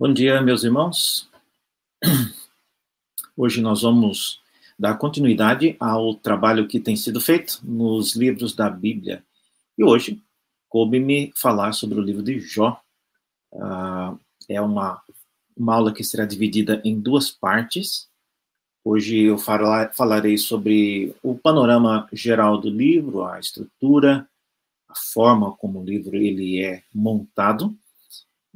Bom dia, meus irmãos. Hoje nós vamos dar continuidade ao trabalho que tem sido feito nos livros da Bíblia. E hoje, coube-me falar sobre o livro de Jó. Uh, é uma, uma aula que será dividida em duas partes. Hoje eu falarei sobre o panorama geral do livro, a estrutura, a forma como o livro ele é montado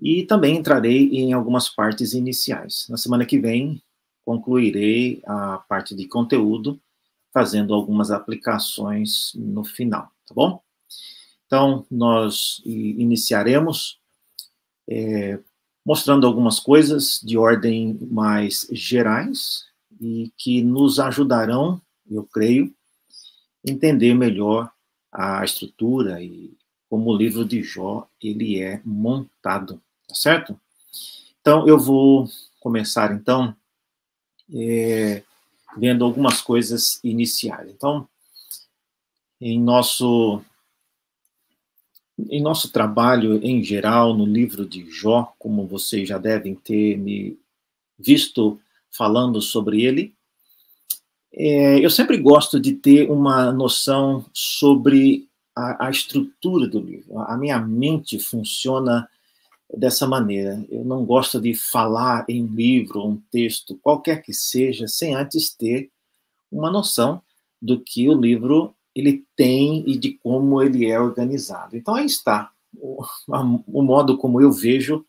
e também entrarei em algumas partes iniciais. Na semana que vem, concluirei a parte de conteúdo, fazendo algumas aplicações no final, tá bom? Então, nós iniciaremos é, mostrando algumas coisas de ordem mais gerais e que nos ajudarão, eu creio, entender melhor a estrutura e como o livro de Jó ele é montado tá certo? Então, eu vou começar, então, é, vendo algumas coisas iniciais. Então, em nosso, em nosso trabalho em geral, no livro de Jó, como vocês já devem ter me visto falando sobre ele, é, eu sempre gosto de ter uma noção sobre a, a estrutura do livro. A minha mente funciona dessa maneira. Eu não gosto de falar em livro, um texto, qualquer que seja, sem antes ter uma noção do que o livro ele tem e de como ele é organizado. Então aí está o, o modo como eu vejo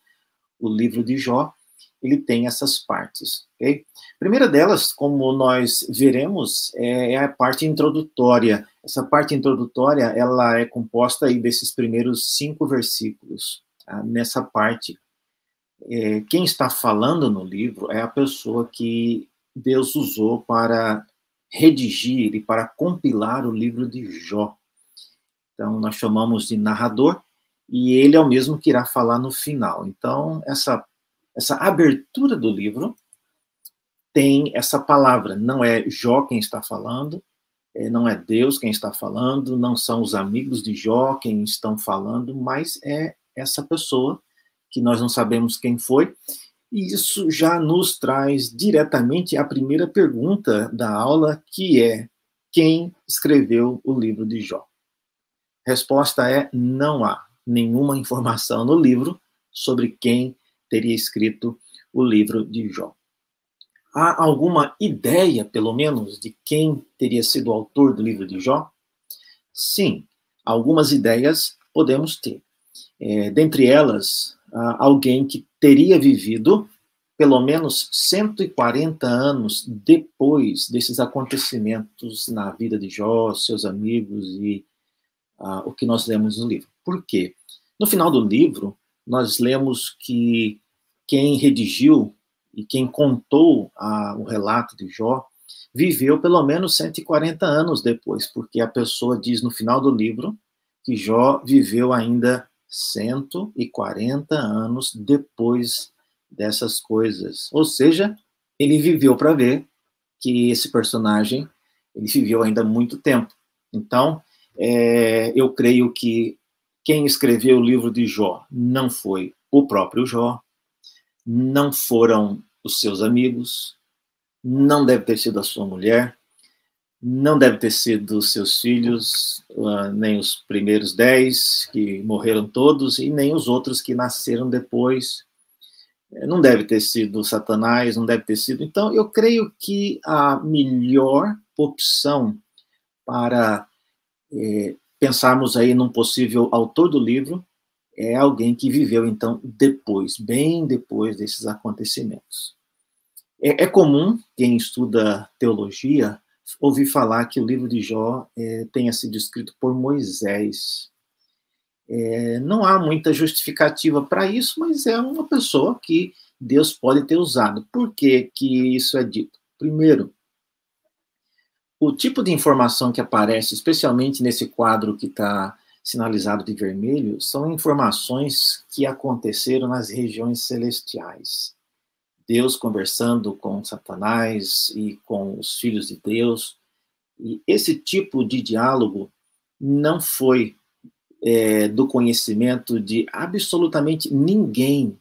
o livro de Jó. Ele tem essas partes. Okay? A primeira delas, como nós veremos, é, é a parte introdutória. Essa parte introdutória ela é composta aí desses primeiros cinco versículos. Nessa parte. É, quem está falando no livro é a pessoa que Deus usou para redigir e para compilar o livro de Jó. Então, nós chamamos de narrador, e ele é o mesmo que irá falar no final. Então, essa, essa abertura do livro tem essa palavra, não é Jó quem está falando, é, não é Deus quem está falando, não são os amigos de Jó quem estão falando, mas é essa pessoa, que nós não sabemos quem foi, e isso já nos traz diretamente a primeira pergunta da aula, que é: quem escreveu o livro de Jó? Resposta é: não há nenhuma informação no livro sobre quem teria escrito o livro de Jó. Há alguma ideia, pelo menos, de quem teria sido o autor do livro de Jó? Sim, algumas ideias podemos ter. É, dentre elas, alguém que teria vivido pelo menos 140 anos depois desses acontecimentos na vida de Jó, seus amigos e uh, o que nós lemos no livro. Por quê? No final do livro, nós lemos que quem redigiu e quem contou uh, o relato de Jó viveu pelo menos 140 anos depois, porque a pessoa diz no final do livro que Jó viveu ainda 140 anos depois dessas coisas. Ou seja, ele viveu para ver que esse personagem ele viveu ainda muito tempo. Então, é, eu creio que quem escreveu o livro de Jó não foi o próprio Jó, não foram os seus amigos, não deve ter sido a sua mulher, não deve ter sido seus filhos, uh, nem os primeiros dez, que morreram todos, e nem os outros que nasceram depois. Eh, não deve ter sido Satanás, não deve ter sido. Então, eu creio que a melhor opção para é, pensarmos aí num possível autor do livro é alguém que viveu, então, depois, bem depois desses acontecimentos. É, é comum, quem estuda teologia, ouvi falar que o livro de Jó é, tenha sido escrito por Moisés. É, não há muita justificativa para isso, mas é uma pessoa que Deus pode ter usado. Por que, que isso é dito? Primeiro, o tipo de informação que aparece, especialmente nesse quadro que está sinalizado de vermelho, são informações que aconteceram nas regiões celestiais. Deus conversando com Satanás e com os filhos de Deus. E esse tipo de diálogo não foi é, do conhecimento de absolutamente ninguém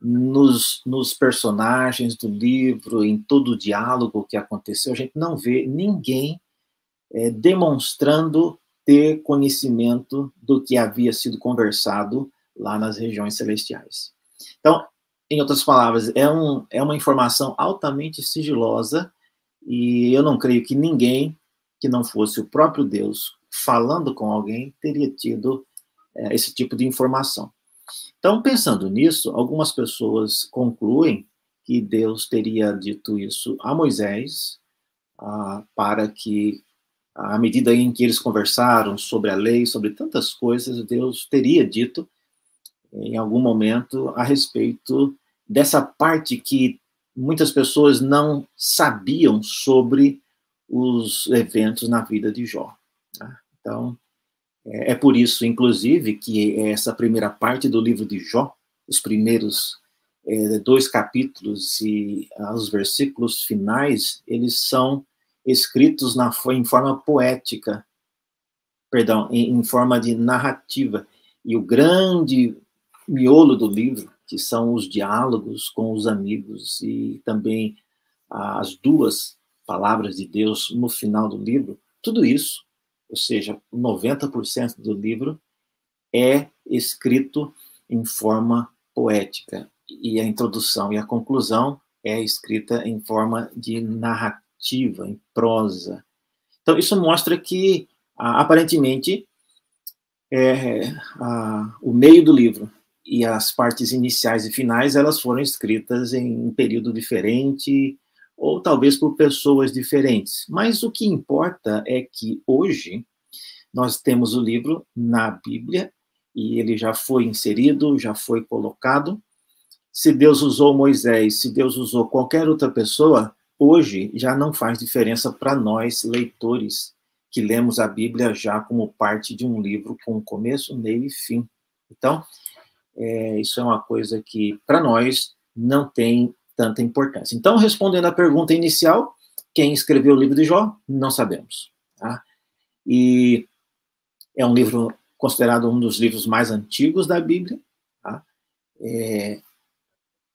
nos, nos personagens do livro, em todo o diálogo que aconteceu, a gente não vê ninguém é, demonstrando ter conhecimento do que havia sido conversado lá nas regiões celestiais. Então, em outras palavras, é, um, é uma informação altamente sigilosa e eu não creio que ninguém que não fosse o próprio Deus falando com alguém teria tido é, esse tipo de informação. Então, pensando nisso, algumas pessoas concluem que Deus teria dito isso a Moisés ah, para que, à medida em que eles conversaram sobre a lei, sobre tantas coisas, Deus teria dito em algum momento a respeito dessa parte que muitas pessoas não sabiam sobre os eventos na vida de Jó. Tá? Então, é, é por isso, inclusive, que essa primeira parte do livro de Jó, os primeiros é, dois capítulos e ah, os versículos finais, eles são escritos na, em forma poética, perdão, em, em forma de narrativa. E o grande miolo do livro, que são os diálogos com os amigos e também as duas palavras de Deus no final do livro, tudo isso ou seja, 90% do livro é escrito em forma poética e a introdução e a conclusão é escrita em forma de narrativa, em prosa. Então isso mostra que aparentemente é, a, o meio do livro e as partes iniciais e finais elas foram escritas em um período diferente ou talvez por pessoas diferentes. Mas o que importa é que hoje nós temos o livro na Bíblia e ele já foi inserido, já foi colocado. Se Deus usou Moisés, se Deus usou qualquer outra pessoa, hoje já não faz diferença para nós, leitores, que lemos a Bíblia já como parte de um livro com começo, meio e fim. Então, é, isso é uma coisa que, para nós, não tem tanta importância. Então, respondendo à pergunta inicial, quem escreveu o livro de Jó? Não sabemos. Tá? E é um livro considerado um dos livros mais antigos da Bíblia. Tá? É,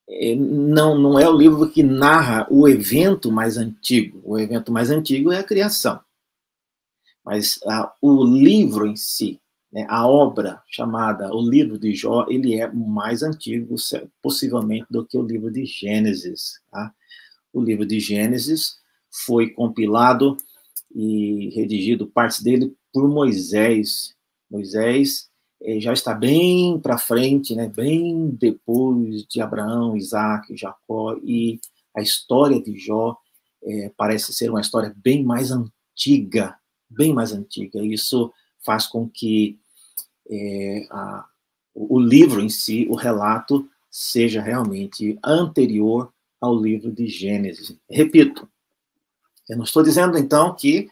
é, não, não é o livro que narra o evento mais antigo. O evento mais antigo é a criação. Mas o livro em si, a obra chamada o livro de Jó, ele é mais antigo, possivelmente, do que o livro de Gênesis. Tá? O livro de Gênesis foi compilado e redigido, partes dele, por Moisés. Moisés eh, já está bem para frente, né, bem depois de Abraão, Isaac, Jacó, e a história de Jó eh, parece ser uma história bem mais antiga, bem mais antiga. Isso faz com que é, a, o livro em si, o relato, seja realmente anterior ao livro de Gênesis. Repito, eu não estou dizendo então que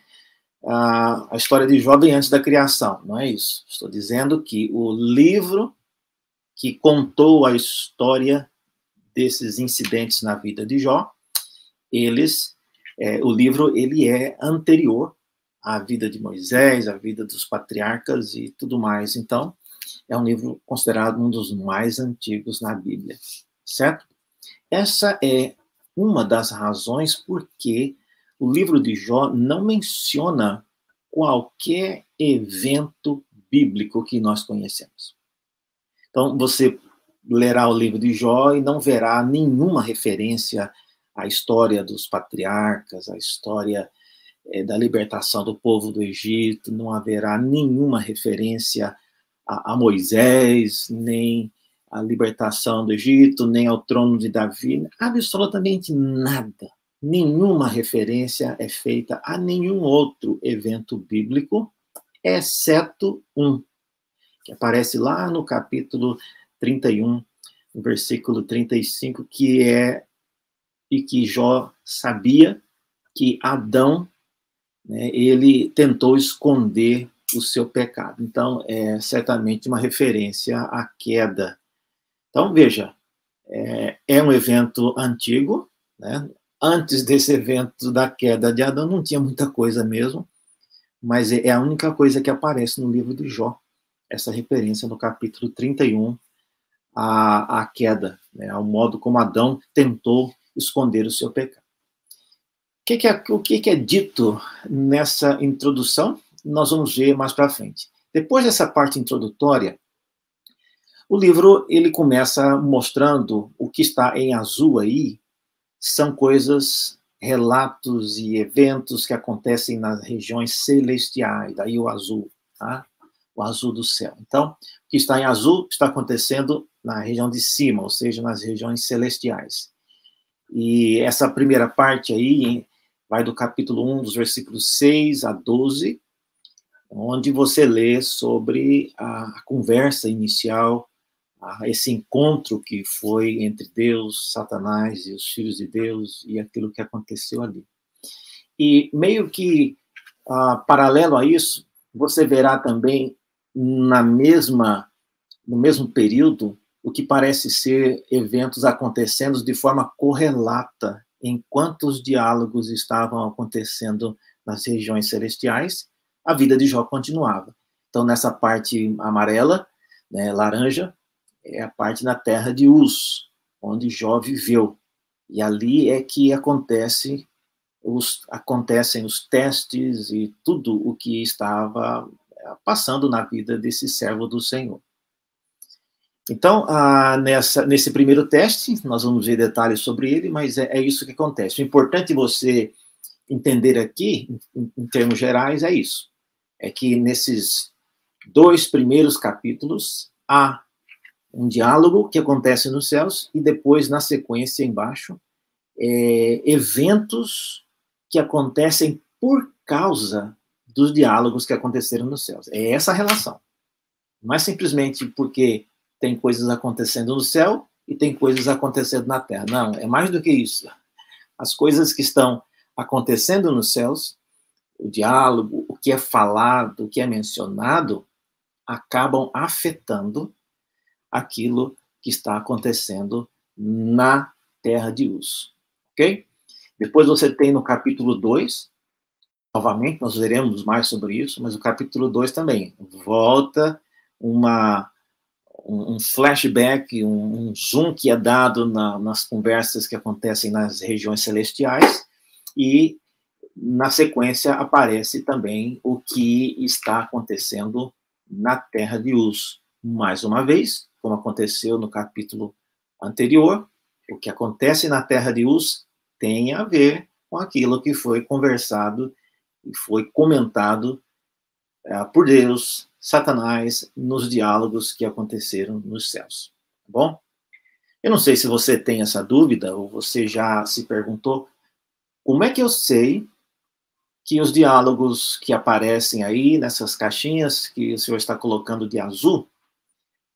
a, a história de Jó vem antes da criação, não é isso. Estou dizendo que o livro que contou a história desses incidentes na vida de Jó, eles, é, o livro ele é anterior a vida de Moisés, a vida dos patriarcas e tudo mais. Então, é um livro considerado um dos mais antigos na Bíblia, certo? Essa é uma das razões por que o livro de Jó não menciona qualquer evento bíblico que nós conhecemos. Então, você lerá o livro de Jó e não verá nenhuma referência à história dos patriarcas, à história é, da libertação do povo do Egito, não haverá nenhuma referência a, a Moisés, nem à libertação do Egito, nem ao trono de Davi, absolutamente nada. Nenhuma referência é feita a nenhum outro evento bíblico, exceto um, que aparece lá no capítulo 31, no versículo 35, que é e que Jó sabia que Adão né, ele tentou esconder o seu pecado. Então, é certamente uma referência à queda. Então, veja, é, é um evento antigo, né? Antes desse evento da queda de Adão, não tinha muita coisa mesmo, mas é, é a única coisa que aparece no livro de Jó, essa referência no capítulo 31 à, à queda né, ao modo como Adão tentou esconder o seu pecado. Que, que, é, o que, que é dito nessa introdução? Nós vamos ver mais para frente. Depois dessa parte introdutória, o livro ele começa mostrando o que está em azul aí, são coisas, relatos e eventos que acontecem nas regiões celestiais, daí o azul, tá? o azul do céu. Então, o que está em azul está acontecendo na região de cima, ou seja, nas regiões celestiais. E essa primeira parte aí vai do capítulo 1, dos versículos 6 a 12, onde você lê sobre a, conversa inicial, esse encontro que foi entre Deus, Satanás e os filhos de Deus e aquilo que aconteceu ali. E meio que uh, paralelo a isso, você verá também na mesma no mesmo período o que parece ser eventos acontecendo de forma correlata enquanto os diálogos estavam acontecendo nas regiões celestiais, a vida de Jó continuava. Então, nessa parte amarela, né, laranja, é a parte na terra de Uz, onde Jó viveu. E ali é que acontece os, acontecem os testes e tudo o que estava passando na vida desse servo do Senhor. Então, ah, nessa, nesse primeiro teste, nós vamos ver detalhes sobre ele, mas é, é isso que acontece. O importante você entender aqui, em, em, termos gerais, é isso. É que nesses dois primeiros capítulos, há um diálogo que acontece nos céus, e depois, na sequência embaixo, é, eventos que acontecem por causa dos diálogos que aconteceram nos céus. É essa a relação. Não é simplesmente porque tem coisas acontecendo no céu e tem coisas acontecendo na terra. Não, é mais do que isso. As coisas que estão acontecendo nos céus, o diálogo, o que é falado, o que é mencionado, acabam afetando aquilo que está acontecendo na terra de uso. Ok? Depois você tem no capítulo 2, novamente, nós veremos mais sobre isso, mas o capítulo 2 também volta uma um, flashback, um, um, zoom que é dado na, nas conversas que acontecem nas regiões celestiais, e na sequência aparece também o que está acontecendo na Terra de Uz. Mais uma vez, como aconteceu no capítulo anterior, o que acontece na Terra de Uz tem a ver com aquilo que foi conversado e foi comentado uh, por Deus, Satanás, nos diálogos que aconteceram nos céus. Tá bom? Eu não sei se você tem essa dúvida ou você já se perguntou como é que eu sei que os diálogos que aparecem aí nessas caixinhas que o senhor está colocando de azul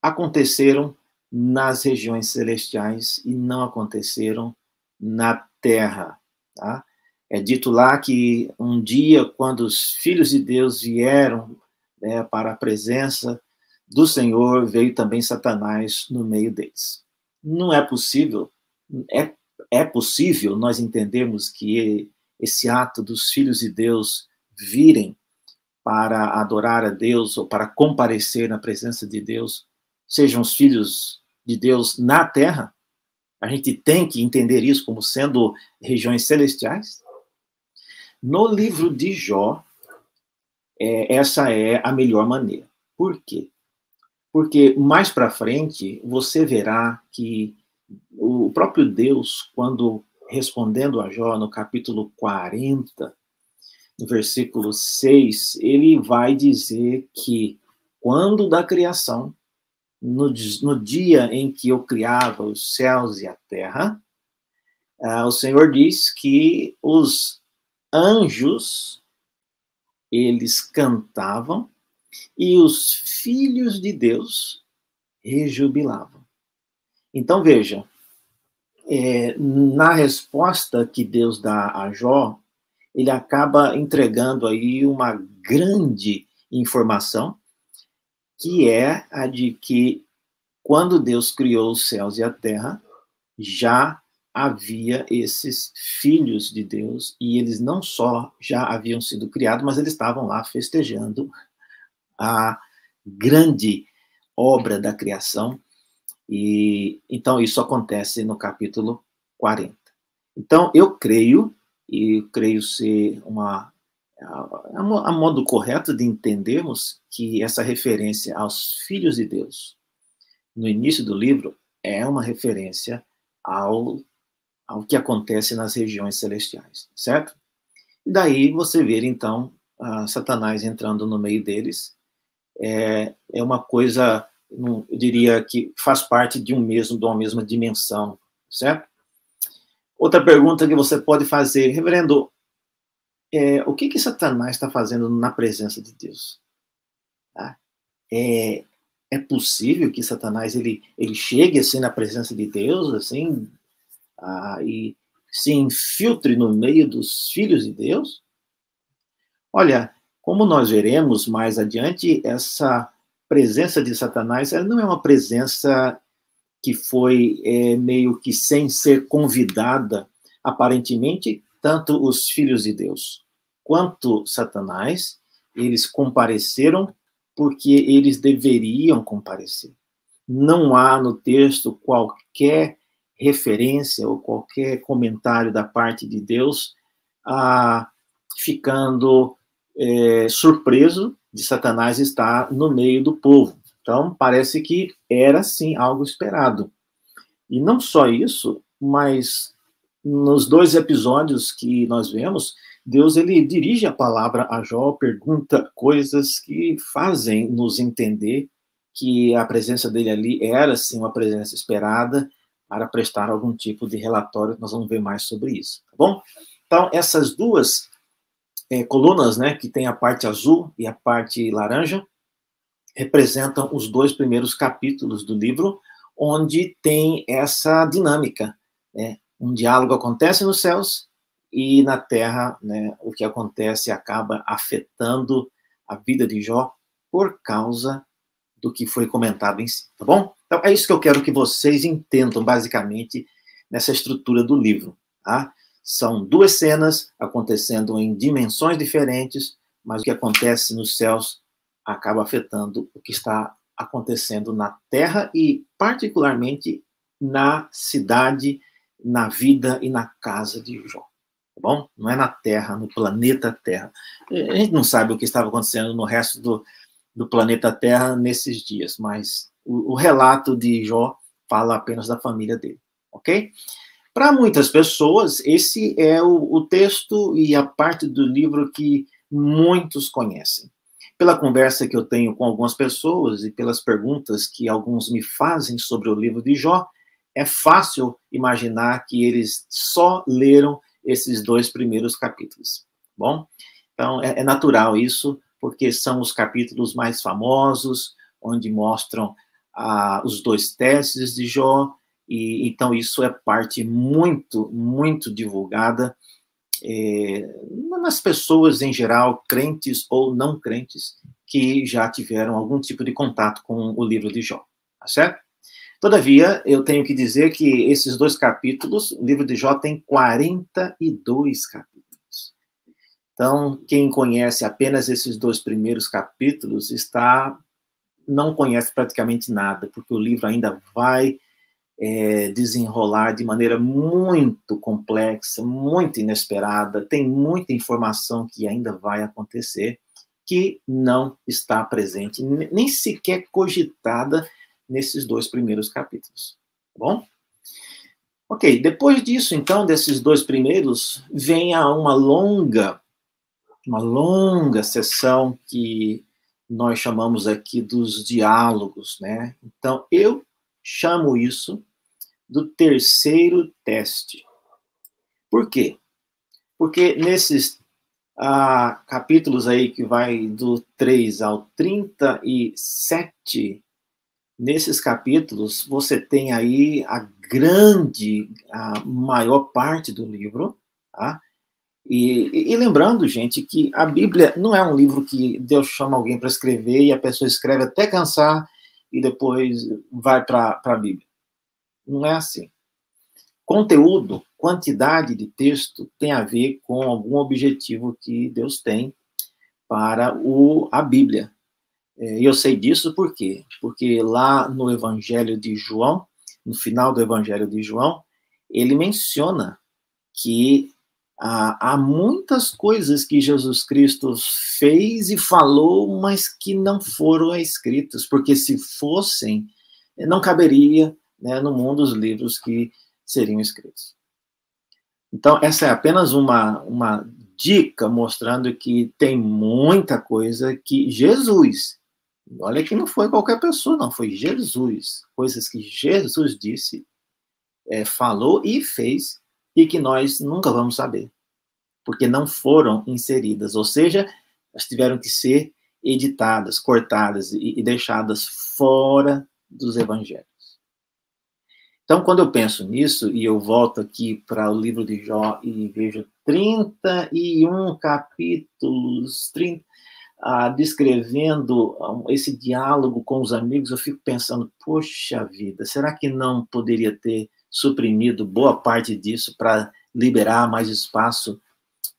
aconteceram nas regiões celestiais e não aconteceram na terra, tá? É dito lá que um dia, quando os filhos de Deus vieram né, para a presença do Senhor, veio também Satanás no meio deles. Não é possível, é, é possível nós entendermos que esse ato dos filhos de Deus virem para adorar a Deus ou para comparecer na presença de Deus, sejam os filhos de Deus na terra? A gente tem que entender isso como sendo regiões celestiais? No livro de Jó, é, essa é a melhor maneira. Por quê? Porque mais para frente você verá que o próprio Deus, quando respondendo a Jó no capítulo 40, no versículo 6, ele vai dizer que quando da criação, no, no dia em que eu criava os céus e a terra, uh, o Senhor diz que os anjos, eles cantavam e os filhos de Deus rejubilavam. Então, veja, é, na resposta que Deus dá a Jó, ele acaba entregando aí uma grande informação, que é a de que quando Deus criou os céus e a terra, já havia esses filhos de Deus e eles não só já haviam sido criados, mas eles estavam lá festejando a grande obra da criação E então isso acontece no capítulo 40. Então eu creio e creio ser uma a, a modo correto de entendermos que essa referência aos filhos de Deus no início do livro é uma referência ao ao que acontece nas regiões celestiais, certo? E daí você vê então Satanás entrando no meio deles é, é uma coisa, eu diria que faz parte de um mesmo, de uma mesma dimensão, certo? Outra pergunta que você pode fazer, reverendo, é, o que que Satanás está fazendo na presença de Deus? Tá? É, é possível que Satanás ele, ele chegue assim na presença de Deus, assim, ah, e se infiltre no meio dos filhos de Deus? Olha, como nós veremos mais adiante, essa presença de Satanás ela não é uma presença que foi é, meio que sem ser convidada, aparentemente, tanto os filhos de Deus quanto Satanás, eles compareceram porque eles deveriam comparecer. Não há no texto qualquer referência ou qualquer comentário da parte de Deus ah, ficando é, surpreso de Satanás estar no meio do povo. Então, parece que era sim algo esperado. E não só isso, mas nos dois episódios que nós vemos, Deus ele dirige a palavra a Jó, pergunta coisas que fazem nos entender que a presença dele ali era sim uma presença esperada para prestar algum tipo de relatório. Nós vamos ver mais sobre isso, tá bom? Então, essas duas é, colunas, né, que tem a parte azul e a parte laranja, representam os dois primeiros capítulos do livro, onde tem essa dinâmica. Né? Um diálogo acontece nos céus e na terra, né, o que acontece acaba afetando a vida de Jó por causa do que foi comentado em si, tá bom? Então é isso que eu quero que vocês entendam basicamente nessa estrutura do livro, tá? São duas cenas acontecendo em dimensões diferentes, mas o que acontece nos céus acaba afetando o que está acontecendo na Terra e, particularmente, na cidade, na vida e na casa de Jó. Tá bom? Não é na Terra, no planeta Terra. A gente não sabe o que estava acontecendo no resto do, do planeta Terra nesses dias, mas o, o relato de Jó fala apenas da família dele, ok? Para muitas pessoas, esse é o, o texto e a parte do livro que muitos conhecem. Pela conversa que eu tenho com algumas pessoas e pelas perguntas que alguns me fazem sobre o livro de Jó, é fácil imaginar que eles só leram esses dois primeiros capítulos. Bom, então é, é natural isso, porque são os capítulos mais famosos, onde mostram ah, os dois testes de Jó, e então isso é parte muito, muito divulgada é, nas pessoas em geral, crentes ou não crentes, que já tiveram algum tipo de contato com o livro de Jó, tá certo? Todavia, eu tenho que dizer que esses dois capítulos, o livro de Jó tem 42 capítulos. Então, quem conhece apenas esses dois primeiros capítulos está não conhece praticamente nada, porque o livro ainda vai é, desenrolar de maneira muito complexa, muito inesperada, tem muita informação que ainda vai acontecer que não está presente, nem sequer cogitada nesses dois primeiros capítulos. Tá bom? Ok, depois disso, então, desses dois primeiros, vem a uma longa, uma longa sessão que nós chamamos aqui dos diálogos, né? Então, eu chamo isso do terceiro teste. Por quê? Porque nesses ah, capítulos aí que vai do 3 ao 37, nesses capítulos você tem aí a grande, a maior parte do livro, tá? E, e, lembrando, gente, que a Bíblia não é um livro que Deus chama alguém para escrever e a pessoa escreve até cansar e depois vai para a Bíblia. Não é assim. Conteúdo, quantidade de texto tem a ver com algum objetivo que Deus tem para o, a Bíblia. É, e eu sei disso por quê? Porque lá no Evangelho de João, no final do Evangelho de João, ele menciona que há, há muitas coisas que Jesus Cristo fez e falou, mas que não foram escritas, porque se fossem, não caberia né, no mundo os livros que seriam escritos. Então, essa é apenas uma, uma dica mostrando que tem muita coisa que Jesus, olha que não foi qualquer pessoa, não, foi Jesus, coisas que Jesus disse, é, falou e fez e que nós nunca vamos saber, porque não foram inseridas, ou seja, elas tiveram que ser editadas, cortadas e, e deixadas fora dos evangelhos. Então, quando eu penso nisso, e eu volto aqui para o livro de Jó e vejo 31 capítulos, 30, ah, descrevendo esse diálogo com os amigos, eu fico pensando, poxa vida, será que não poderia ter suprimido boa parte disso para liberar mais espaço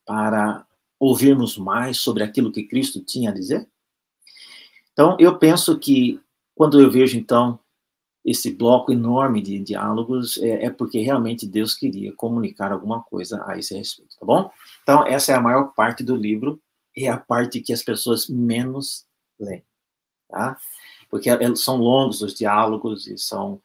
para ouvirmos mais sobre aquilo que Cristo tinha a dizer? Então, eu penso que quando eu vejo, então, esse bloco enorme de diálogos é, é, porque realmente Deus queria comunicar alguma coisa a esse respeito, tá bom? Então, essa é a maior parte do livro, é a parte que as pessoas menos leem, tá? Porque é, são longos os diálogos e são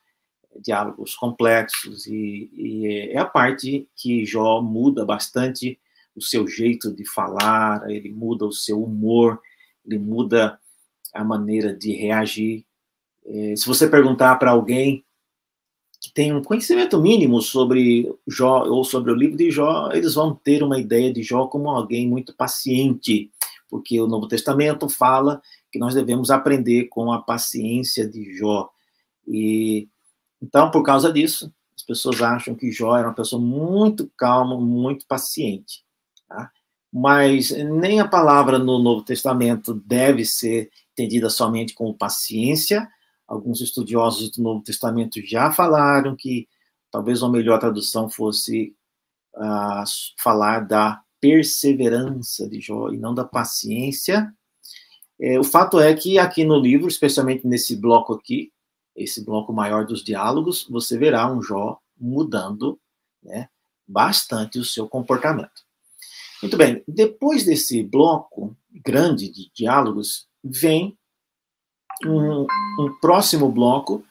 diálogos complexos e, e é a parte que Jó muda bastante o seu jeito de falar, ele muda o seu humor, ele muda a maneira de reagir é, se você perguntar para alguém que tem um conhecimento mínimo sobre Jó ou sobre o livro de Jó, eles vão ter uma ideia de Jó como alguém muito paciente, porque o Novo Testamento fala que nós devemos aprender com a paciência de Jó. E então, por causa disso, as pessoas acham que Jó era uma pessoa muito calma, muito paciente. Tá? Mas nem a palavra no Novo Testamento deve ser entendida somente como paciência, alguns estudiosos do Novo Testamento já falaram que talvez uma melhor tradução fosse uh, falar da perseverança de Jó e não da paciência. É, o fato é que aqui no livro, especialmente nesse bloco aqui, esse bloco maior dos diálogos, você verá um Jó mudando né, bastante o seu comportamento. Muito bem, depois desse bloco grande de diálogos, vem um, um próximo bloco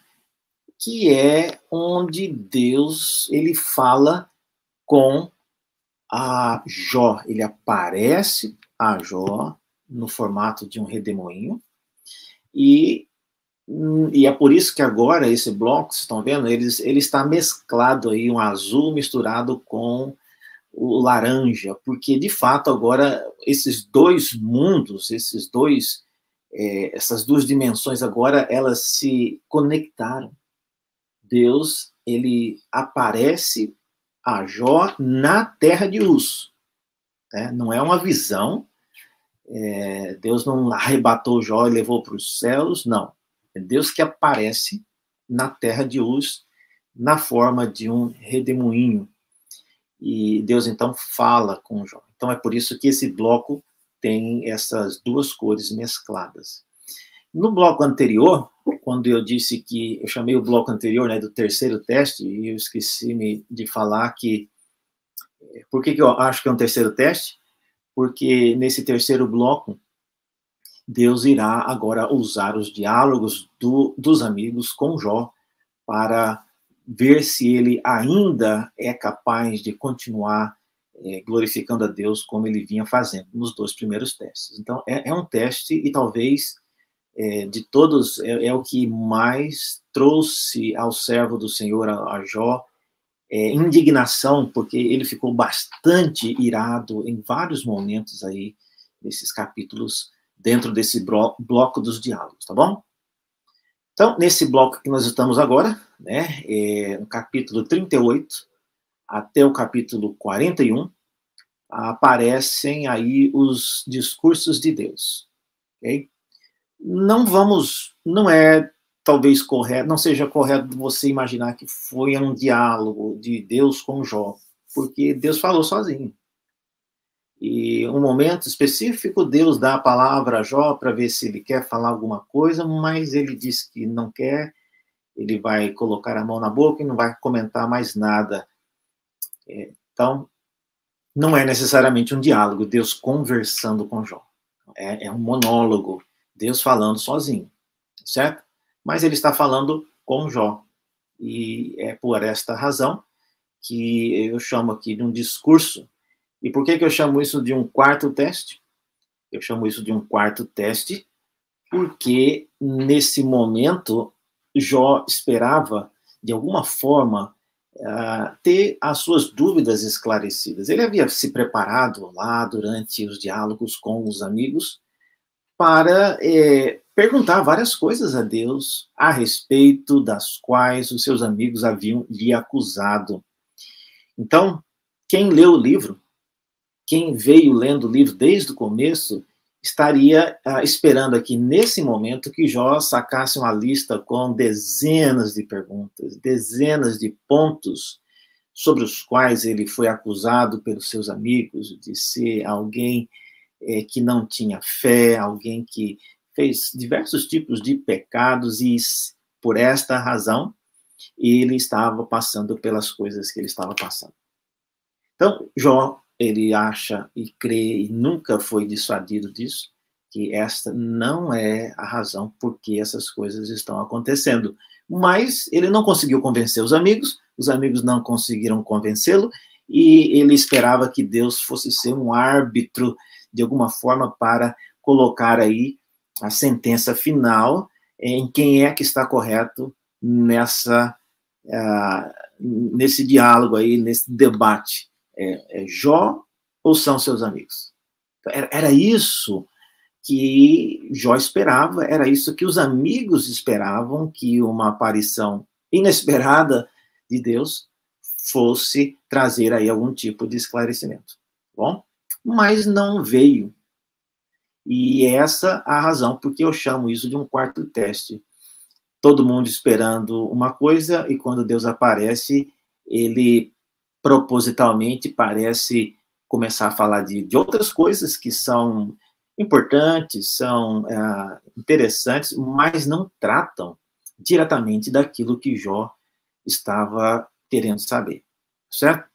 que é onde Deus ele fala com a Jó. Ele aparece a Jó no formato de um redemoinho e e é por isso que agora esse bloco, vocês estão vendo, ele, ele está mesclado aí, um azul misturado com o laranja, porque de fato agora esses dois mundos, esses dois é, essas duas dimensões agora elas se conectaram. Deus ele aparece a Jó na terra de Uz. Né? Não é uma visão. É, Deus não arrebatou Jó e levou para os céus, não. É Deus que aparece na terra de Uz na forma de um redemoinho. E Deus então fala com Jó. Então é por isso que esse bloco tem essas duas cores mescladas. No bloco anterior, quando eu disse que eu chamei o bloco anterior né, do terceiro teste, e eu esqueci de falar que. Eh, por que, que eu acho que é um terceiro teste? Porque nesse terceiro bloco, Deus irá agora usar os diálogos do, dos amigos com Jó para ver se ele ainda é capaz de continuar é, glorificando a Deus como ele vinha fazendo nos dois primeiros testes. Então, é, é um teste e talvez é, de todos é, é, o que mais trouxe ao servo do Senhor, a, a Jó, é, indignação, porque ele ficou bastante irado em vários momentos aí, nesses capítulos, dentro desse bloco dos diálogos, tá bom? Então, nesse bloco que nós estamos agora, né, é, no capítulo 38, até o capítulo 41, aparecem aí os discursos de Deus. Okay? Não vamos, não é talvez correto, não seja correto você imaginar que foi um diálogo de Deus com Jó, porque Deus falou sozinho. E um momento específico, Deus dá a palavra a Jó para ver se ele quer falar alguma coisa, mas ele diz que não quer, ele vai colocar a mão na boca e não vai comentar mais nada. É, então, não é necessariamente um diálogo, Deus conversando com Jó. É, é um monólogo, Deus falando sozinho, certo? Mas ele está falando com Jó. E é por esta razão que eu chamo aqui de um discurso e por que, que eu chamo isso de um quarto teste? Eu chamo isso de um quarto teste porque nesse momento Jó esperava, de alguma forma, uh, ter as suas dúvidas esclarecidas. Ele havia se preparado lá durante os diálogos com os amigos para é, perguntar várias coisas a Deus a respeito das quais os seus amigos haviam lhe acusado. Então, quem leu o livro quem veio lendo o livro desde o começo estaria ah, esperando aqui, nesse momento, que Jó sacasse uma lista com dezenas de perguntas, dezenas de pontos sobre os quais ele foi acusado pelos seus amigos de ser alguém é, que não tinha fé, alguém que fez diversos tipos de pecados e, por esta razão, ele estava passando pelas coisas que ele estava passando. Então, Jó ele acha e crê e nunca foi dissuadido disso, que esta não é a razão por que essas coisas estão acontecendo. Mas ele não conseguiu convencer os amigos, os amigos não conseguiram convencê-lo, e ele esperava que Deus fosse ser um árbitro, de alguma forma, para colocar aí a sentença final em quem é que está correto nessa, uh, nesse diálogo aí, nesse debate é, é Jó ou são seus amigos? Era, era isso que Jó esperava, era isso que os amigos esperavam, que uma aparição inesperada de Deus fosse trazer aí algum tipo de esclarecimento. Bom, mas não veio. E essa a razão porque eu chamo isso de um quarto teste. Todo mundo esperando uma coisa e quando Deus aparece, ele propositalmente parece começar a falar de, de outras coisas que são importantes, são é, interessantes, mas não tratam diretamente daquilo que Jó estava querendo saber, certo?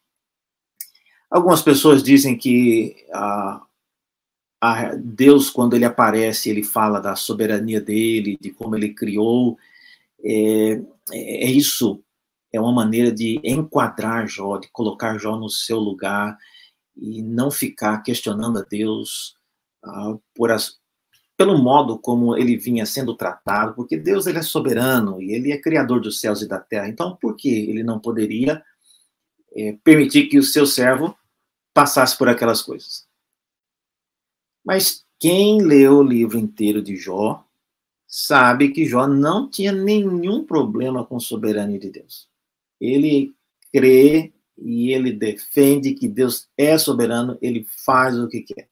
Algumas pessoas dizem que Deus, quando ele aparece, ele fala da soberania dele, de como ele criou. É, é isso é uma maneira de enquadrar Jó, de colocar Jó no seu lugar e não ficar questionando a Deus uh, por as, pelo modo como ele vinha sendo tratado, porque Deus ele é soberano e ele é criador dos céus e da terra. Então, por que ele não poderia é, permitir que o seu servo passasse por aquelas coisas? Mas quem leu o livro inteiro de Jó sabe que Jó não tinha nenhum problema com a soberania de Deus ele crê e ele defende que Deus é soberano, ele faz o que quer.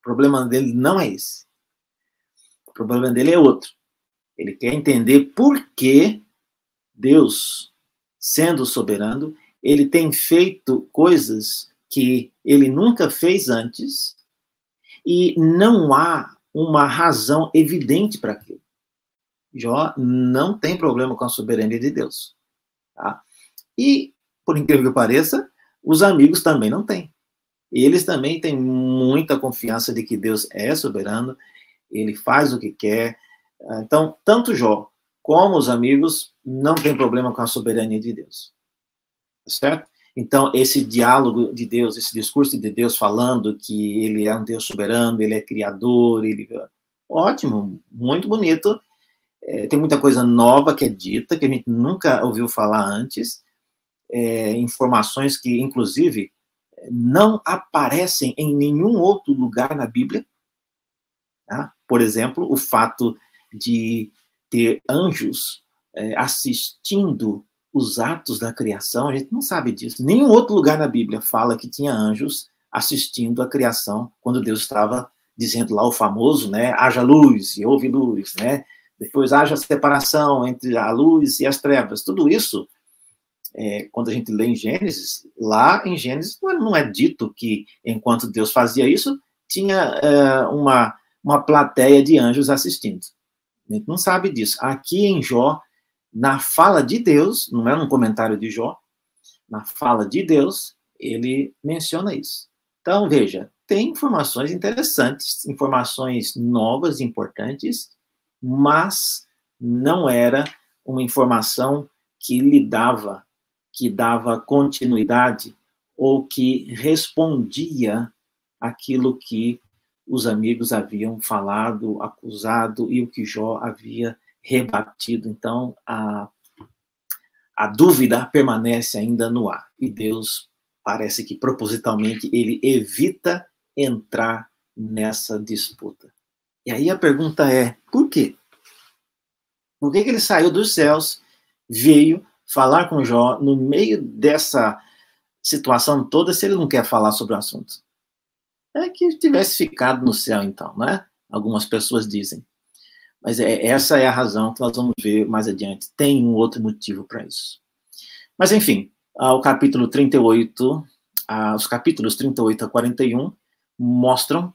O problema dele não é esse. O problema dele é outro. Ele quer entender por que Deus, sendo soberano, ele tem feito coisas que ele nunca fez antes e não há uma razão evidente para aquilo. Jó não tem problema com a soberania de Deus. Tá? E, por incrível que pareça, os amigos também não têm. Eles também têm muita confiança de que Deus é soberano, ele faz o que quer. Então, tanto Jó como os amigos não têm problema com a soberania de Deus. Certo? Então, esse diálogo de Deus, esse discurso de Deus falando que ele é um Deus soberano, ele é criador, ele ótimo, muito bonito. É, tem muita coisa nova que é dita, que a gente nunca ouviu falar antes, é, informações que, inclusive, não aparecem em nenhum outro lugar na Bíblia. Tá? Por exemplo, o fato de ter anjos é, assistindo os atos da criação, a gente não sabe disso. Nenhum outro lugar na Bíblia fala que tinha anjos assistindo a criação quando Deus estava dizendo lá o famoso, né, haja luz e houve luz, né? Depois haja separação entre a luz e as trevas. Tudo isso é, quando a gente lê em Gênesis, lá em Gênesis não é, não é dito que enquanto Deus fazia isso, tinha é, uma, uma plateia de anjos assistindo. A gente não sabe disso. Aqui em Jó, na fala de Deus, não é um comentário de Jó, na fala de Deus, ele menciona isso. Então, veja, tem informações interessantes, informações novas, importantes, mas não era uma informação que lhe dava, que dava continuidade ou que respondia aquilo que os amigos haviam falado, acusado e o que Jó havia rebatido. Então, a, a dúvida permanece ainda no ar. E Deus parece que propositalmente ele evita entrar nessa disputa. E aí a pergunta é: por quê? Por que, que ele saiu dos céus, veio falar com Jó no meio dessa situação toda, se ele não quer falar sobre o assunto? É que tivesse ficado no céu, então, né? Algumas pessoas dizem. Mas é, essa é a razão que nós vamos ver mais adiante. Tem um outro motivo para isso. Mas, enfim, o capítulo 38, os capítulos 38 a 41 mostram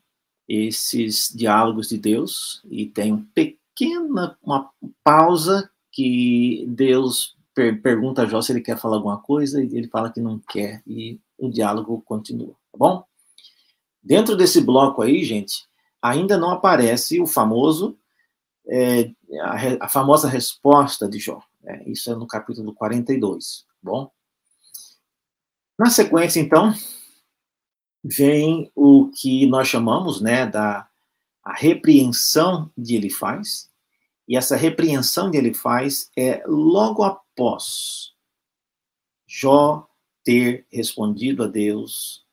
esses diálogos de Deus e tem um pequena uma pausa que Deus per pergunta a Jó se ele quer falar alguma coisa e ele fala que não quer e o diálogo continua, tá bom? Dentro desse bloco aí, gente, ainda não aparece o famoso é, a, a, famosa resposta de Jó. Né? Isso é no capítulo 42, tá bom? Na sequência, então, vem o que nós chamamos, né, da a repreensão de Elifaz, e essa repreensão de Elifaz é logo após Jó ter respondido a Deus,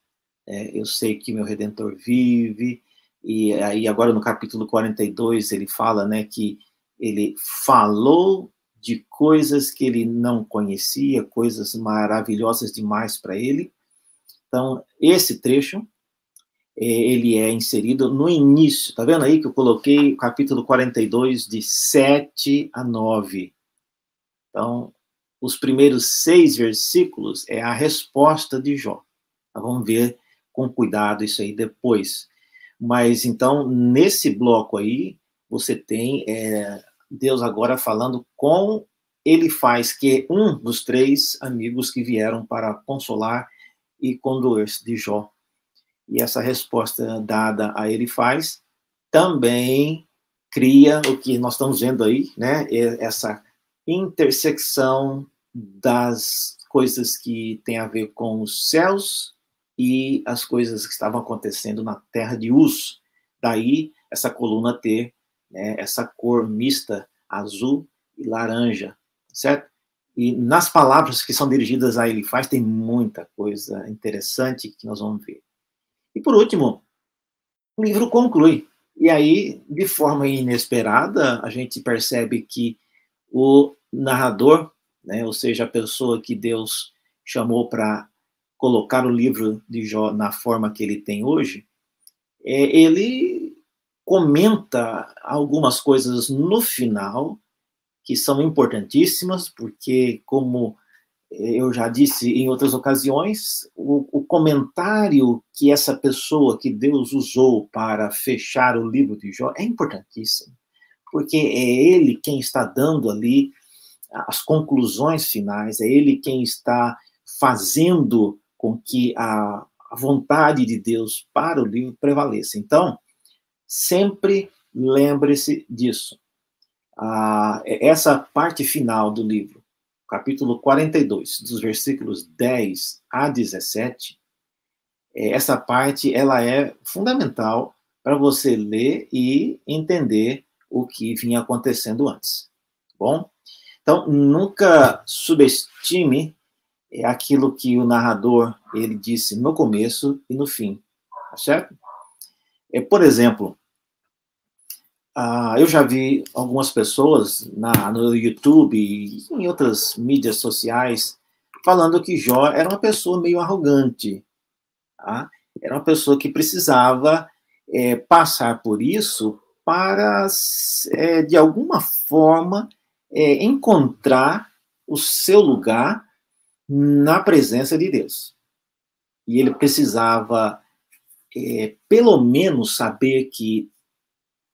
é, eu sei que meu Redentor vive, e aí agora no capítulo 42 ele fala, né, que ele falou de coisas que ele não conhecia, coisas maravilhosas demais para ele. Então, esse trecho é, ele é inserido no início. Tá vendo aí que eu coloquei o capítulo 42 de 7 a 9. Então, os primeiros seis versículos é a resposta de Jó. Então, vamos ver com cuidado isso aí depois. Mas então, nesse bloco aí, você tem é, Deus agora falando com ele faz que um dos três amigos que vieram para consolar e condoer-se de Jó. E essa resposta dada a ele faz também cria o que nós estamos vendo aí, né? Essa intersecção das coisas que tem a ver com os céus e as coisas que estavam acontecendo na terra de Uz. Daí essa coluna ter né, essa cor mista azul e laranja, certo? E nas palavras que são dirigidas a ele faz tem muita coisa interessante que nós vamos ver. E por último, o livro conclui. E aí, de forma inesperada, a gente percebe que o narrador, né, ou seja, a pessoa que Deus chamou para colocar o livro de Jó na forma que ele tem hoje, é, ele comenta algumas coisas no final que são importantíssimas, porque, como eu já disse em outras ocasiões, o, o, comentário que essa pessoa que Deus usou para fechar o livro de Jó é importantíssimo, porque é ele quem está dando ali as conclusões finais, é ele quem está fazendo com que a, a vontade de Deus para o livro prevaleça. Então, sempre lembre-se disso ah, essa parte final do livro, capítulo 42, dos versículos 10 a 17, é, essa parte ela é fundamental para você ler e entender o que vinha acontecendo antes. Tá bom? Então, nunca subestime é, aquilo que o narrador ele disse no começo e no fim, tá certo? É, por exemplo, ah, eu já vi algumas pessoas na, no YouTube e em outras mídias sociais falando que Jó era uma pessoa meio arrogante. Tá? Era uma pessoa que precisava é, passar por isso para, é, de alguma forma, é, encontrar o seu lugar na presença de Deus. E ele precisava, é, pelo menos, saber que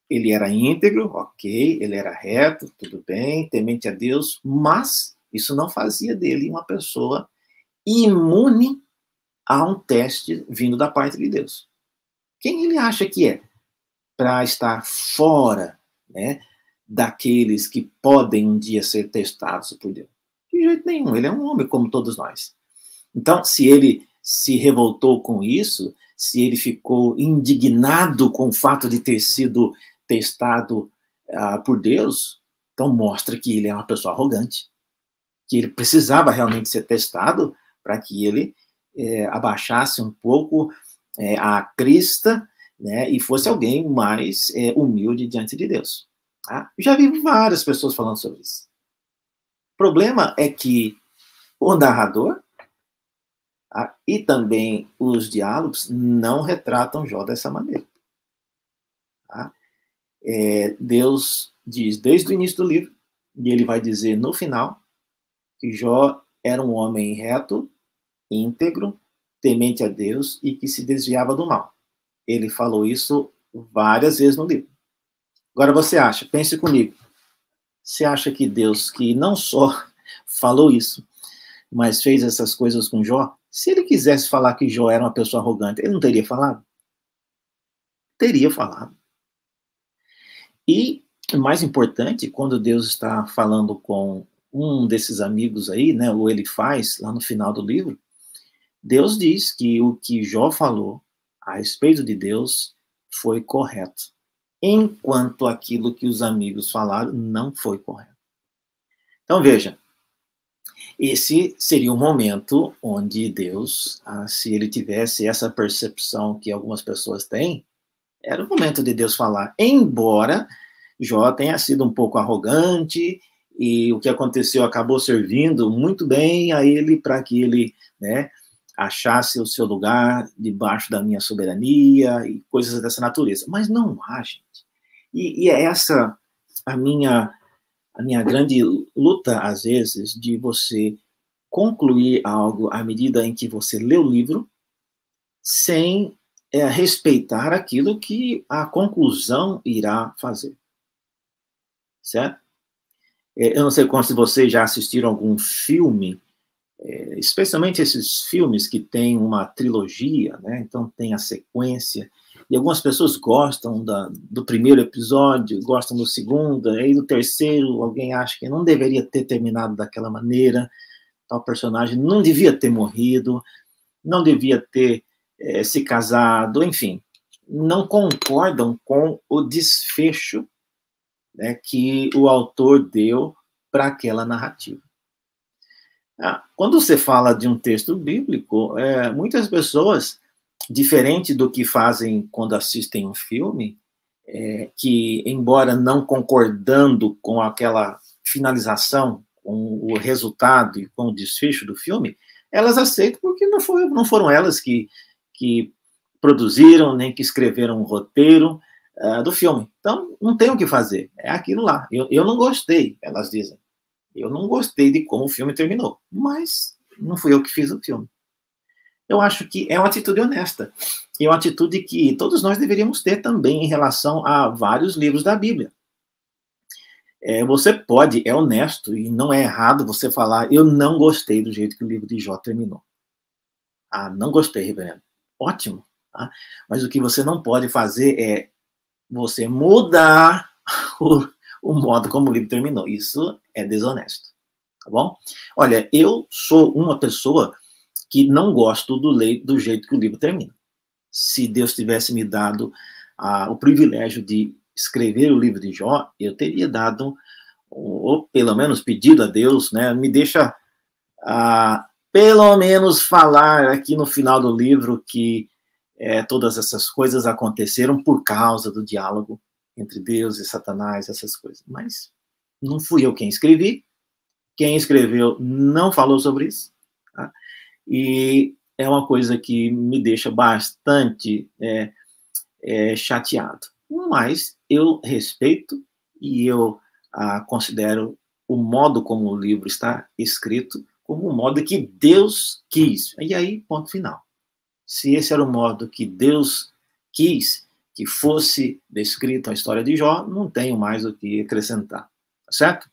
ele era íntegro, ok, ele era reto, tudo bem, temente a Deus, mas isso não fazia dele uma pessoa imune a um teste vindo da parte de Deus. Quem ele acha que é para estar fora né, daqueles que podem um dia ser testados por Deus? De jeito nenhum, ele é um homem como todos nós. Então, se ele se revoltou com isso, se ele ficou indignado com o fato de ter sido testado uh, por Deus, então mostra que ele é uma pessoa arrogante, que ele precisava realmente ser testado para que ele é, abaixasse um pouco é, a crista né, e fosse alguém mais é, humilde diante de Deus. Tá? Já vi várias pessoas falando sobre isso. O problema é que o narrador tá, e também os diálogos não retratam Jó dessa maneira. É, Deus diz desde o início do livro, e ele vai dizer no final, que Jó era um homem reto, íntegro, temente a Deus e que se desviava do mal. Ele falou isso várias vezes no livro. Agora você acha, pense comigo, você acha que Deus, que não só falou isso, mas fez essas coisas com Jó, se ele quisesse falar que Jó era uma pessoa arrogante, ele não teria falado? Teria falado. E, mais importante, quando Deus está falando com um desses amigos aí, né, ou ele faz lá no final do livro, Deus diz que o que Jó falou a respeito de Deus foi correto, enquanto aquilo que os amigos falaram não foi correto. Então veja, esse seria o momento onde Deus, ah, se ele tivesse essa percepção que algumas pessoas têm, era o momento de Deus falar, embora Jó tenha sido um pouco arrogante e o que aconteceu acabou servindo muito bem a ele para que ele, né, achasse o seu lugar debaixo da minha soberania e coisas dessa natureza. Mas não há, gente. E, e é essa a minha a minha grande luta às vezes de você concluir algo à medida em que você lê o livro sem é, respeitar aquilo que a conclusão irá fazer. Certo? É, eu não sei de vocês já assistiram algum filme é, especialmente esses filmes que têm uma trilogia, né? Então tem a sequência. E algumas pessoas gostam da, do primeiro episódio, gostam do segundo, aí do terceiro alguém acha que não deveria ter terminado daquela maneira, tal personagem não devia ter morrido, não devia ter é, se casado, enfim, não concordam com o desfecho né, que o autor deu para aquela narrativa. Ah, quando você fala de um texto bíblico, é, muitas pessoas, diferente do que fazem quando assistem um filme, é, que, embora não concordando com aquela finalização, com o resultado e com o desfecho do filme, elas aceitam porque não, foi, não foram elas que, que produziram, nem que escreveram o roteiro uh, do filme. Então, não tem o que fazer, é aquilo lá. Eu, eu não gostei, elas dizem. Eu não gostei de como o filme terminou, mas não fui eu que fiz o filme. Eu acho que é uma atitude honesta. E uma atitude que todos nós deveríamos ter também em relação a vários livros da Bíblia. É, você pode, é honesto e não é errado você falar, eu não gostei do jeito que o livro de Jó terminou. Ah, não gostei, reverendo. Ótimo. Tá? Mas o que você não pode fazer é você mudar o, o modo como o livro terminou. Isso é desonesto, tá bom? Olha, eu sou uma pessoa que não gosto do, do jeito que o livro termina. Se Deus tivesse me dado ah, o privilégio de escrever o livro de Jó, eu teria dado, ou pelo menos pedido a Deus, né, me deixa ah, pelo menos falar aqui no final do livro que é, todas essas coisas aconteceram por causa do diálogo entre Deus e Satanás, essas coisas. Mas não fui eu quem escrevi, quem escreveu não falou sobre isso, tá? e é uma coisa que me deixa bastante é, é, chateado. Mas eu respeito e eu ah, considero o modo como o livro está escrito como o modo que Deus quis. E aí, ponto final. Se esse era o modo que Deus quis que fosse descrito a história de Jó, não tenho mais o que acrescentar, tá certo?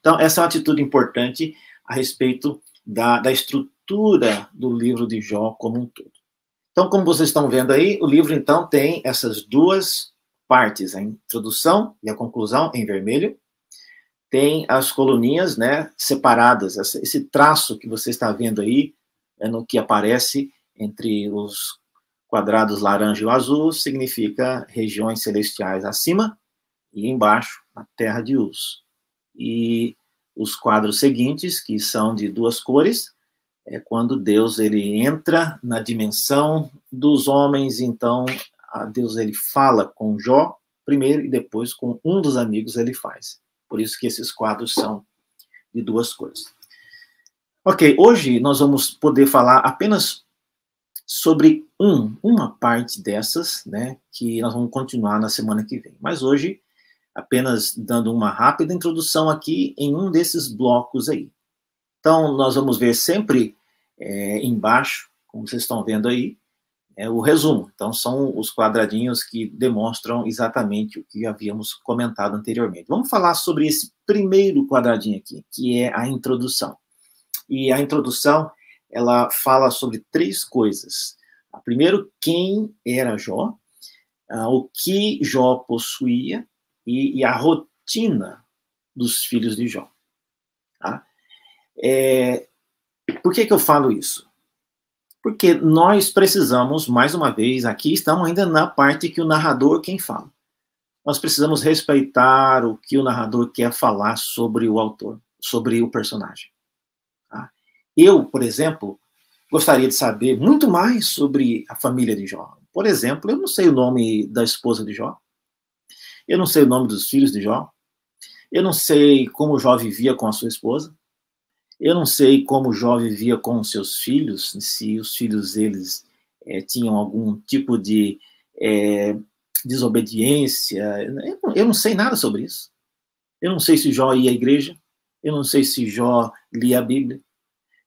Então, essa é uma atitude importante a respeito da, da estrutura do livro de Jó como um todo. Então, como vocês estão vendo aí, o livro, então, tem essas duas partes, a introdução e a conclusão em vermelho, tem as coluninhas, né, separadas, esse traço que você está vendo aí, é no que aparece entre os quadrados laranja e azul, significa regiões celestiais acima e embaixo, a terra de Uz. E os quadros seguintes, que são de duas cores, é quando Deus ele entra na dimensão dos homens, então Deus ele fala com Jó primeiro e depois com um dos amigos ele faz. Por isso que esses quadros são de duas cores. Ok, hoje nós vamos poder falar apenas sobre um, uma parte dessas, né, que nós vamos continuar na semana que vem. Mas hoje, apenas dando uma rápida introdução aqui em um desses blocos aí. Então, nós vamos ver sempre é, embaixo, como vocês estão vendo aí, é o resumo. Então, são os quadradinhos que demonstram exatamente o que havíamos comentado anteriormente. Vamos falar sobre esse primeiro quadradinho aqui, que é a introdução. E a introdução, ela fala sobre três coisas. Primeiro, quem era Jó, o que Jó possuía e, e a rotina dos filhos de Jó. Tá? É, por que, que eu falo isso? Porque nós precisamos, mais uma vez, aqui estamos ainda na parte que o narrador quem fala. Nós precisamos respeitar o que o narrador quer falar sobre o autor, sobre o personagem. Tá? Eu, por exemplo, gostaria de saber muito mais sobre a família de Jó. Por exemplo, eu não sei o nome da esposa de Jó. Eu não sei o nome dos filhos de Jó. Eu não sei como Jó vivia com a sua esposa. Eu não sei como Jó vivia com seus filhos, se os filhos deles é, tinham algum tipo de é, desobediência. Eu não, eu não sei nada sobre isso. Eu não sei se Jó ia à igreja. Eu não sei se Jó lia a Bíblia.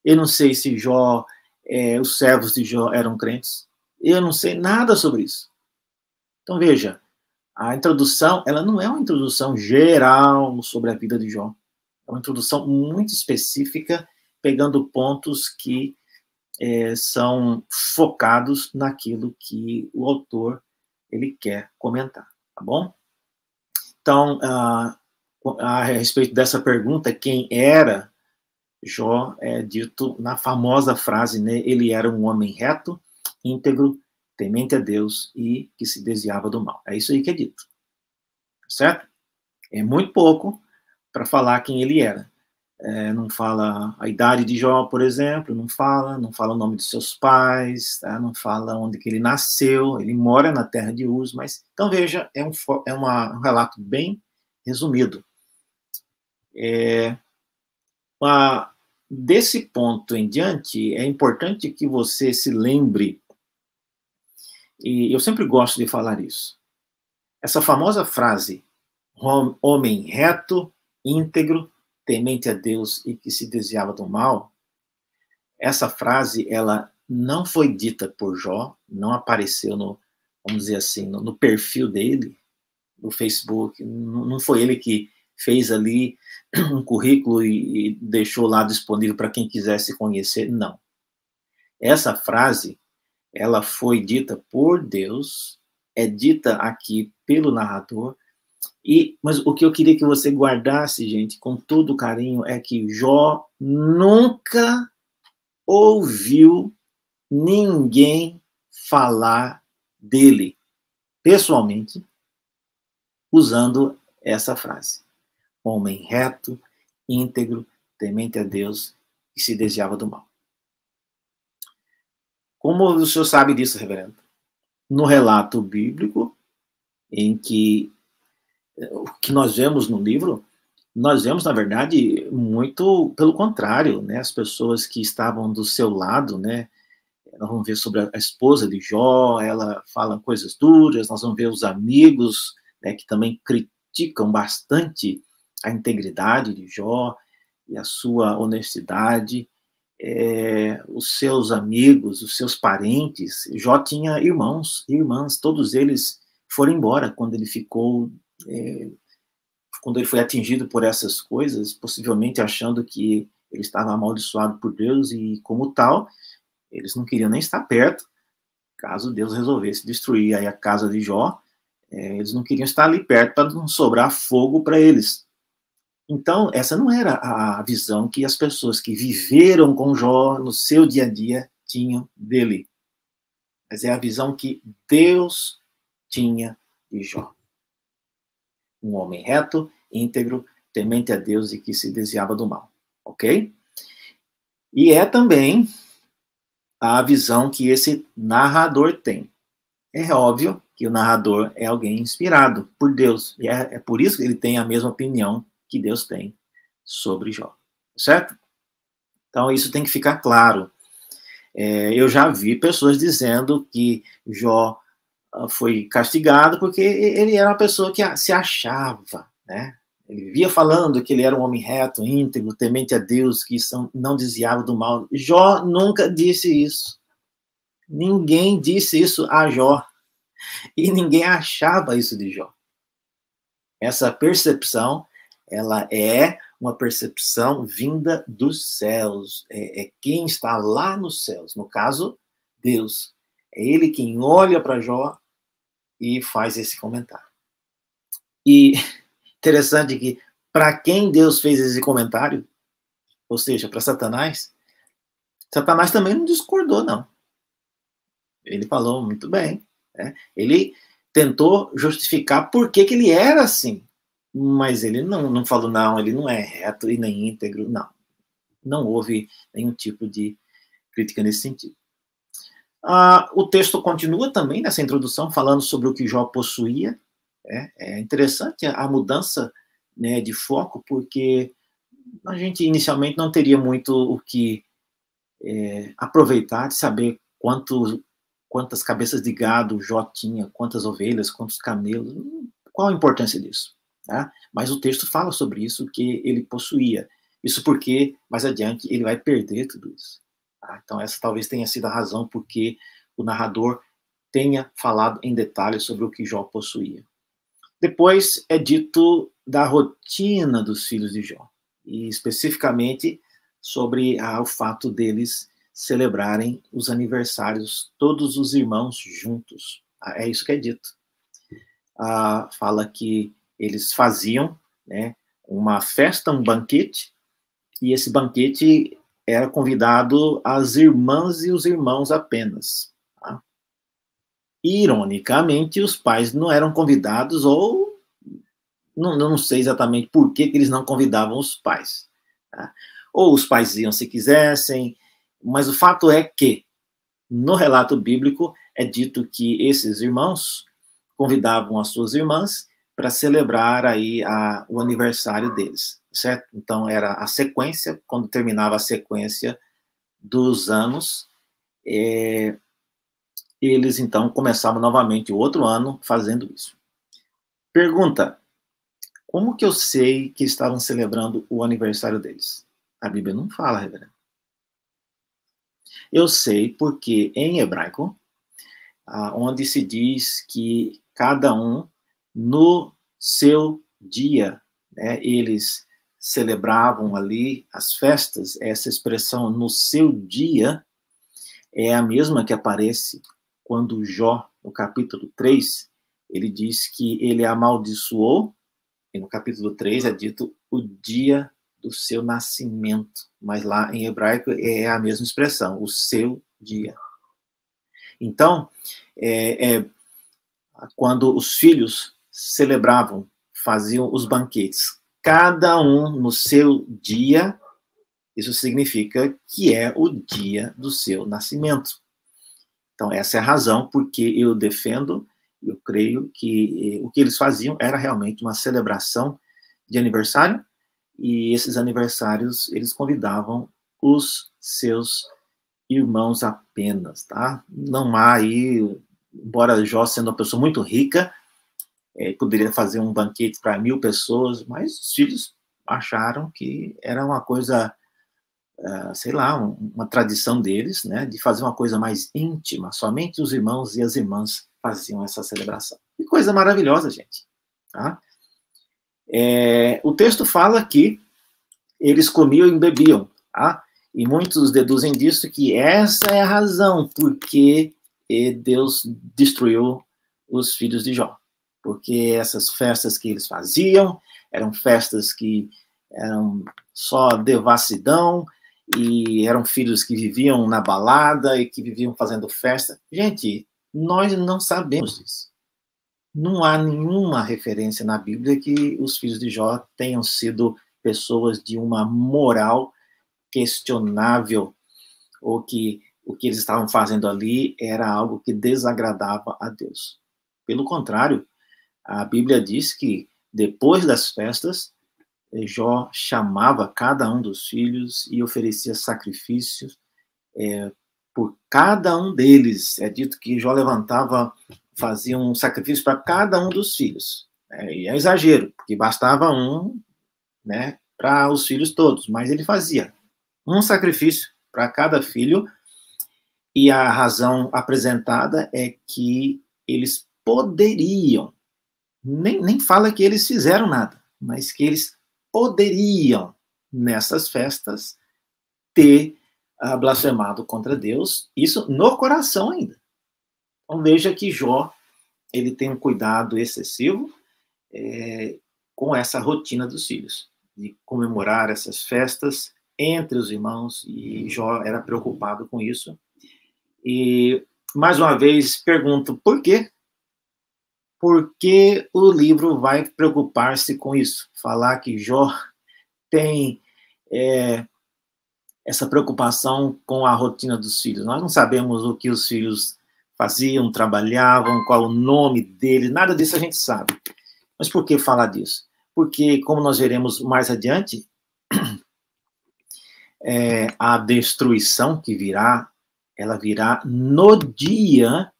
Eu não sei se Jó, é, os servos de Jó eram crentes. Eu não sei nada sobre isso. Então veja, a introdução, ela não é uma introdução geral sobre a vida de Jó. É uma introdução muito específica, pegando pontos que é, são focados naquilo que o autor ele quer comentar, tá bom? Então, a, a respeito dessa pergunta, quem era Jó é dito na famosa frase, né? Ele era um homem reto, íntegro, temente a Deus e que se desviava do mal. É isso aí que é dito. Certo? É muito pouco, para falar quem ele era. É, não fala a idade de Jó, por exemplo, não fala, não fala o nome de seus pais, tá? não fala onde que ele nasceu, ele mora na terra de Uz, mas, então veja, é um, é uma, um relato bem resumido. É, a, desse ponto em diante, é importante que você se lembre, e eu sempre gosto de falar isso, essa famosa frase, homem reto íntegro, temente a Deus e que se desviava do mal, essa frase ela não foi dita por Jó, não apareceu no, vamos dizer assim, no, no perfil dele, no Facebook, não, não, foi ele que fez ali um currículo e, e deixou lá disponível para quem quisesse conhecer, não. Essa frase, ela foi dita por Deus, é dita aqui pelo narrador, e, mas o que eu queria que você guardasse, gente, com todo carinho, é que Jó nunca ouviu ninguém falar dele pessoalmente usando essa frase. Homem reto, íntegro, temente a Deus e se desviava do mal. Como o senhor sabe disso, reverendo? No relato bíblico, em que o que nós vemos no livro, nós vemos, na verdade, muito pelo contrário, né? As pessoas que estavam do seu lado, né? Nós vamos ver sobre a esposa de Jó, ela fala coisas duras, nós vamos ver os amigos, né, que também criticam bastante a integridade de Jó, e a sua honestidade, é, os seus amigos, os seus parentes. Jó tinha irmãos e irmãs, todos eles foram embora quando ele ficou, é, quando ele foi atingido por essas coisas, possivelmente achando que ele estava amaldiçoado por Deus e, como tal, eles não queriam nem estar perto, caso Deus resolvesse destruir aí a casa de Jó, é, eles não queriam estar ali perto para não sobrar fogo para eles. Então, essa não era a visão que as pessoas que viveram com Jó no seu dia a dia tinham dele. Mas é a visão que Deus tinha de Jó. Um homem reto, íntegro, temente a Deus e que se desviava do mal. Ok? E é também a visão que esse narrador tem. É óbvio que o narrador é alguém inspirado por Deus. E é, é por isso que ele tem a mesma opinião que Deus tem sobre Jó. Certo? Então, isso tem que ficar claro. É, eu já vi pessoas dizendo que Jó foi castigado porque ele era uma pessoa que se achava, né? Ele via falando que ele era um homem reto, íntegro, temente a Deus, que não desviava do mal. Jó nunca disse isso. Ninguém disse isso a Jó. E ninguém achava isso de Jó. Essa percepção, ela é uma percepção vinda dos céus. É, é quem está lá nos céus. No caso, Deus. É ele quem olha para Jó e faz esse comentário. E interessante que para quem Deus fez esse comentário, ou seja, para Satanás, Satanás também não discordou, não. Ele falou muito bem. Né? Ele tentou justificar por que, que ele era assim, mas ele não, não falou, não, ele não é reto e nem íntegro, não. Não houve nenhum tipo de crítica nesse sentido. Ah, o texto continua também nessa introdução falando sobre o que Jó possuía. É, é interessante a, mudança né, de foco, porque a gente inicialmente não teria muito o que é, aproveitar de saber quanto quantas cabeças de gado Jó tinha, quantas ovelhas, quantos camelos, qual a importância disso? Tá? Mas o texto fala sobre isso, que ele possuía. Isso porque, mais adiante, ele vai perder tudo isso. Tá? Então, essa talvez tenha sido a razão porque o narrador tenha falado em detalhes sobre o que Jó possuía. Depois é dito da rotina dos filhos de Jó, e especificamente sobre ah, o fato deles celebrarem os aniversários, todos os irmãos juntos. Ah, é isso que é dito. Ah, fala que eles faziam né, uma festa, um banquete, e esse banquete era convidado as irmãs e os irmãos apenas. Tá? Ironicamente, os pais não eram convidados, ou não, não sei exatamente por que, que eles não convidavam os pais. Tá? Ou os pais iam se quisessem, mas o fato é que, no relato bíblico, é dito que esses irmãos convidavam as suas irmãs para celebrar aí a, o aniversário deles, certo? Então era a sequência, quando terminava a sequência dos anos, é, eles então começavam novamente o outro ano fazendo isso. Pergunta: como que eu sei que estavam celebrando o aniversário deles? A Bíblia não fala, reverendo. Eu sei porque em hebraico, ah, onde se diz que cada um no seu dia, né, eles celebravam ali as festas, essa expressão no seu dia é a mesma que aparece quando Jó, no capítulo 3, ele diz que ele amaldiçoou, e no capítulo 3 é dito o dia do seu nascimento, mas lá em hebraico é a mesma expressão, o seu dia. Então, é, é, quando os filhos celebravam, faziam os banquetes, cada um no seu dia, isso significa que é o dia do seu nascimento. Então, essa é a razão porque eu defendo, eu creio que o que eles faziam era realmente uma celebração de aniversário, e esses aniversários eles convidavam os seus irmãos apenas, tá? Não há aí, embora Jó sendo uma pessoa muito rica, é, poderia fazer um banquete para mil pessoas, mas os filhos acharam que era uma coisa, uh, sei lá, um, uma tradição deles, né, de fazer uma coisa mais íntima. Somente os irmãos e as irmãs faziam essa celebração. Que coisa maravilhosa, gente. Tá? É, o texto fala que eles comiam e bebiam, tá? E muitos deduzem disso que essa é a razão porque Deus destruiu os filhos de Jó. Porque essas festas que eles faziam eram festas que eram só devassidão e eram filhos que viviam na balada e que viviam fazendo festa. Gente, nós não sabemos disso. Não há nenhuma referência na Bíblia que os filhos de Jó tenham sido pessoas de uma moral questionável ou que o que eles estavam fazendo ali era algo que desagradava a Deus. Pelo contrário, a Bíblia diz que depois das festas, Jó chamava cada um dos filhos e oferecia sacrifícios é, por cada um deles. É dito que Jó levantava, fazia um sacrifício para cada um dos filhos. É, e é exagero, porque bastava um, né, para os filhos todos, mas ele fazia um sacrifício para cada filho, e a razão apresentada é que eles poderiam, nem, nem fala que eles fizeram nada, mas que eles poderiam, nessas festas, ter uh, blasfemado contra Deus, isso no coração ainda. Então veja que Jó, ele tem um cuidado excessivo é, com essa rotina dos filhos, de comemorar essas festas entre os irmãos, e Jó era preocupado com isso. E, mais uma vez, pergunto, por quê? Por que o livro vai preocupar-se com isso? Falar que Jó tem é, essa preocupação com a rotina dos filhos. Nós não sabemos o que os filhos faziam, trabalhavam, qual o nome deles, nada disso a gente sabe. Mas por que falar disso? Porque, como nós veremos mais adiante, é, a destruição que virá, ela virá no dia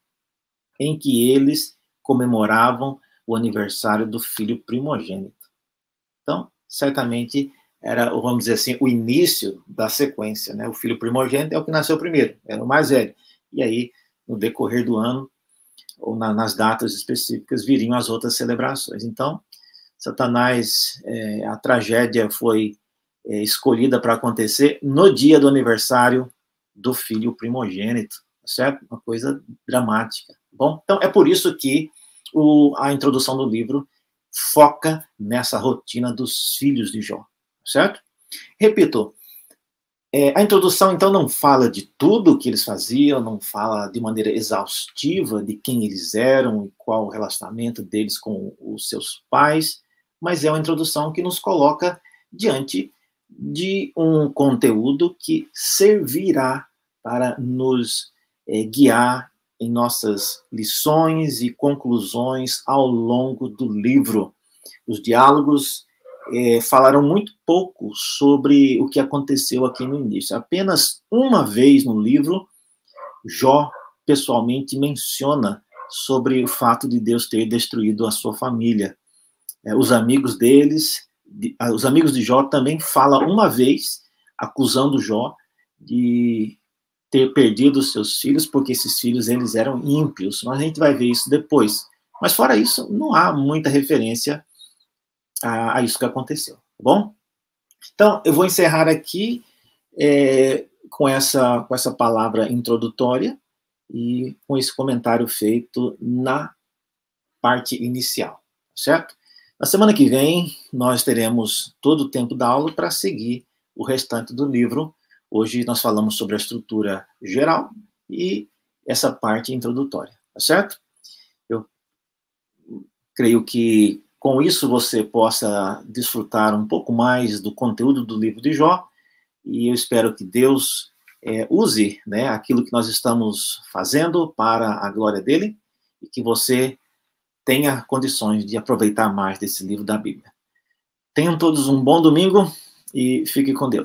em que eles comemoravam o aniversário do filho primogênito. Então, certamente era, vamos dizer assim, o início da sequência, né? O filho primogênito é o que nasceu primeiro, era o mais velho. E aí, no decorrer do ano, ou na, nas datas específicas, viriam as outras celebrações. Então, Satanás, é, a tragédia foi é, escolhida para acontecer no dia do aniversário do filho primogênito, certo? Uma coisa dramática. Bom, então é por isso que o, a introdução do livro foca nessa rotina dos filhos de Jó, certo? Repito, é, a introdução então não fala de tudo o que eles faziam, não fala de maneira exaustiva de quem eles eram e qual o relacionamento deles com os seus pais, mas é uma introdução que nos coloca diante de um conteúdo que servirá para nos é, guiar em nossas lições e conclusões ao longo do livro. Os diálogos é, falaram muito pouco sobre o que aconteceu aqui no início. Apenas uma vez no livro, Jó pessoalmente menciona sobre o fato de Deus ter destruído a sua família. É, os amigos deles ah, os amigos de Jó também falam uma vez, acusando Jó de ter perdido seus filhos, porque esses filhos eles eram ímpios. Mas a gente vai ver isso depois. Mas fora isso, não há muita referência a, a isso que aconteceu, tá bom? Então, eu vou encerrar aqui é, com, essa, com essa palavra introdutória e com esse comentário feito na parte inicial, certo? Na semana que vem, nós teremos todo o tempo da aula para seguir o restante do livro. Hoje nós falamos sobre a estrutura geral e essa parte introdutória, tá certo? Eu creio que com isso você possa desfrutar um pouco mais do conteúdo do livro de Jó e eu espero que Deus é, use né, aquilo que nós estamos fazendo para a glória dele e que você tenha condições de aproveitar mais desse livro da Bíblia. Tenham todos um bom domingo e fique com Deus.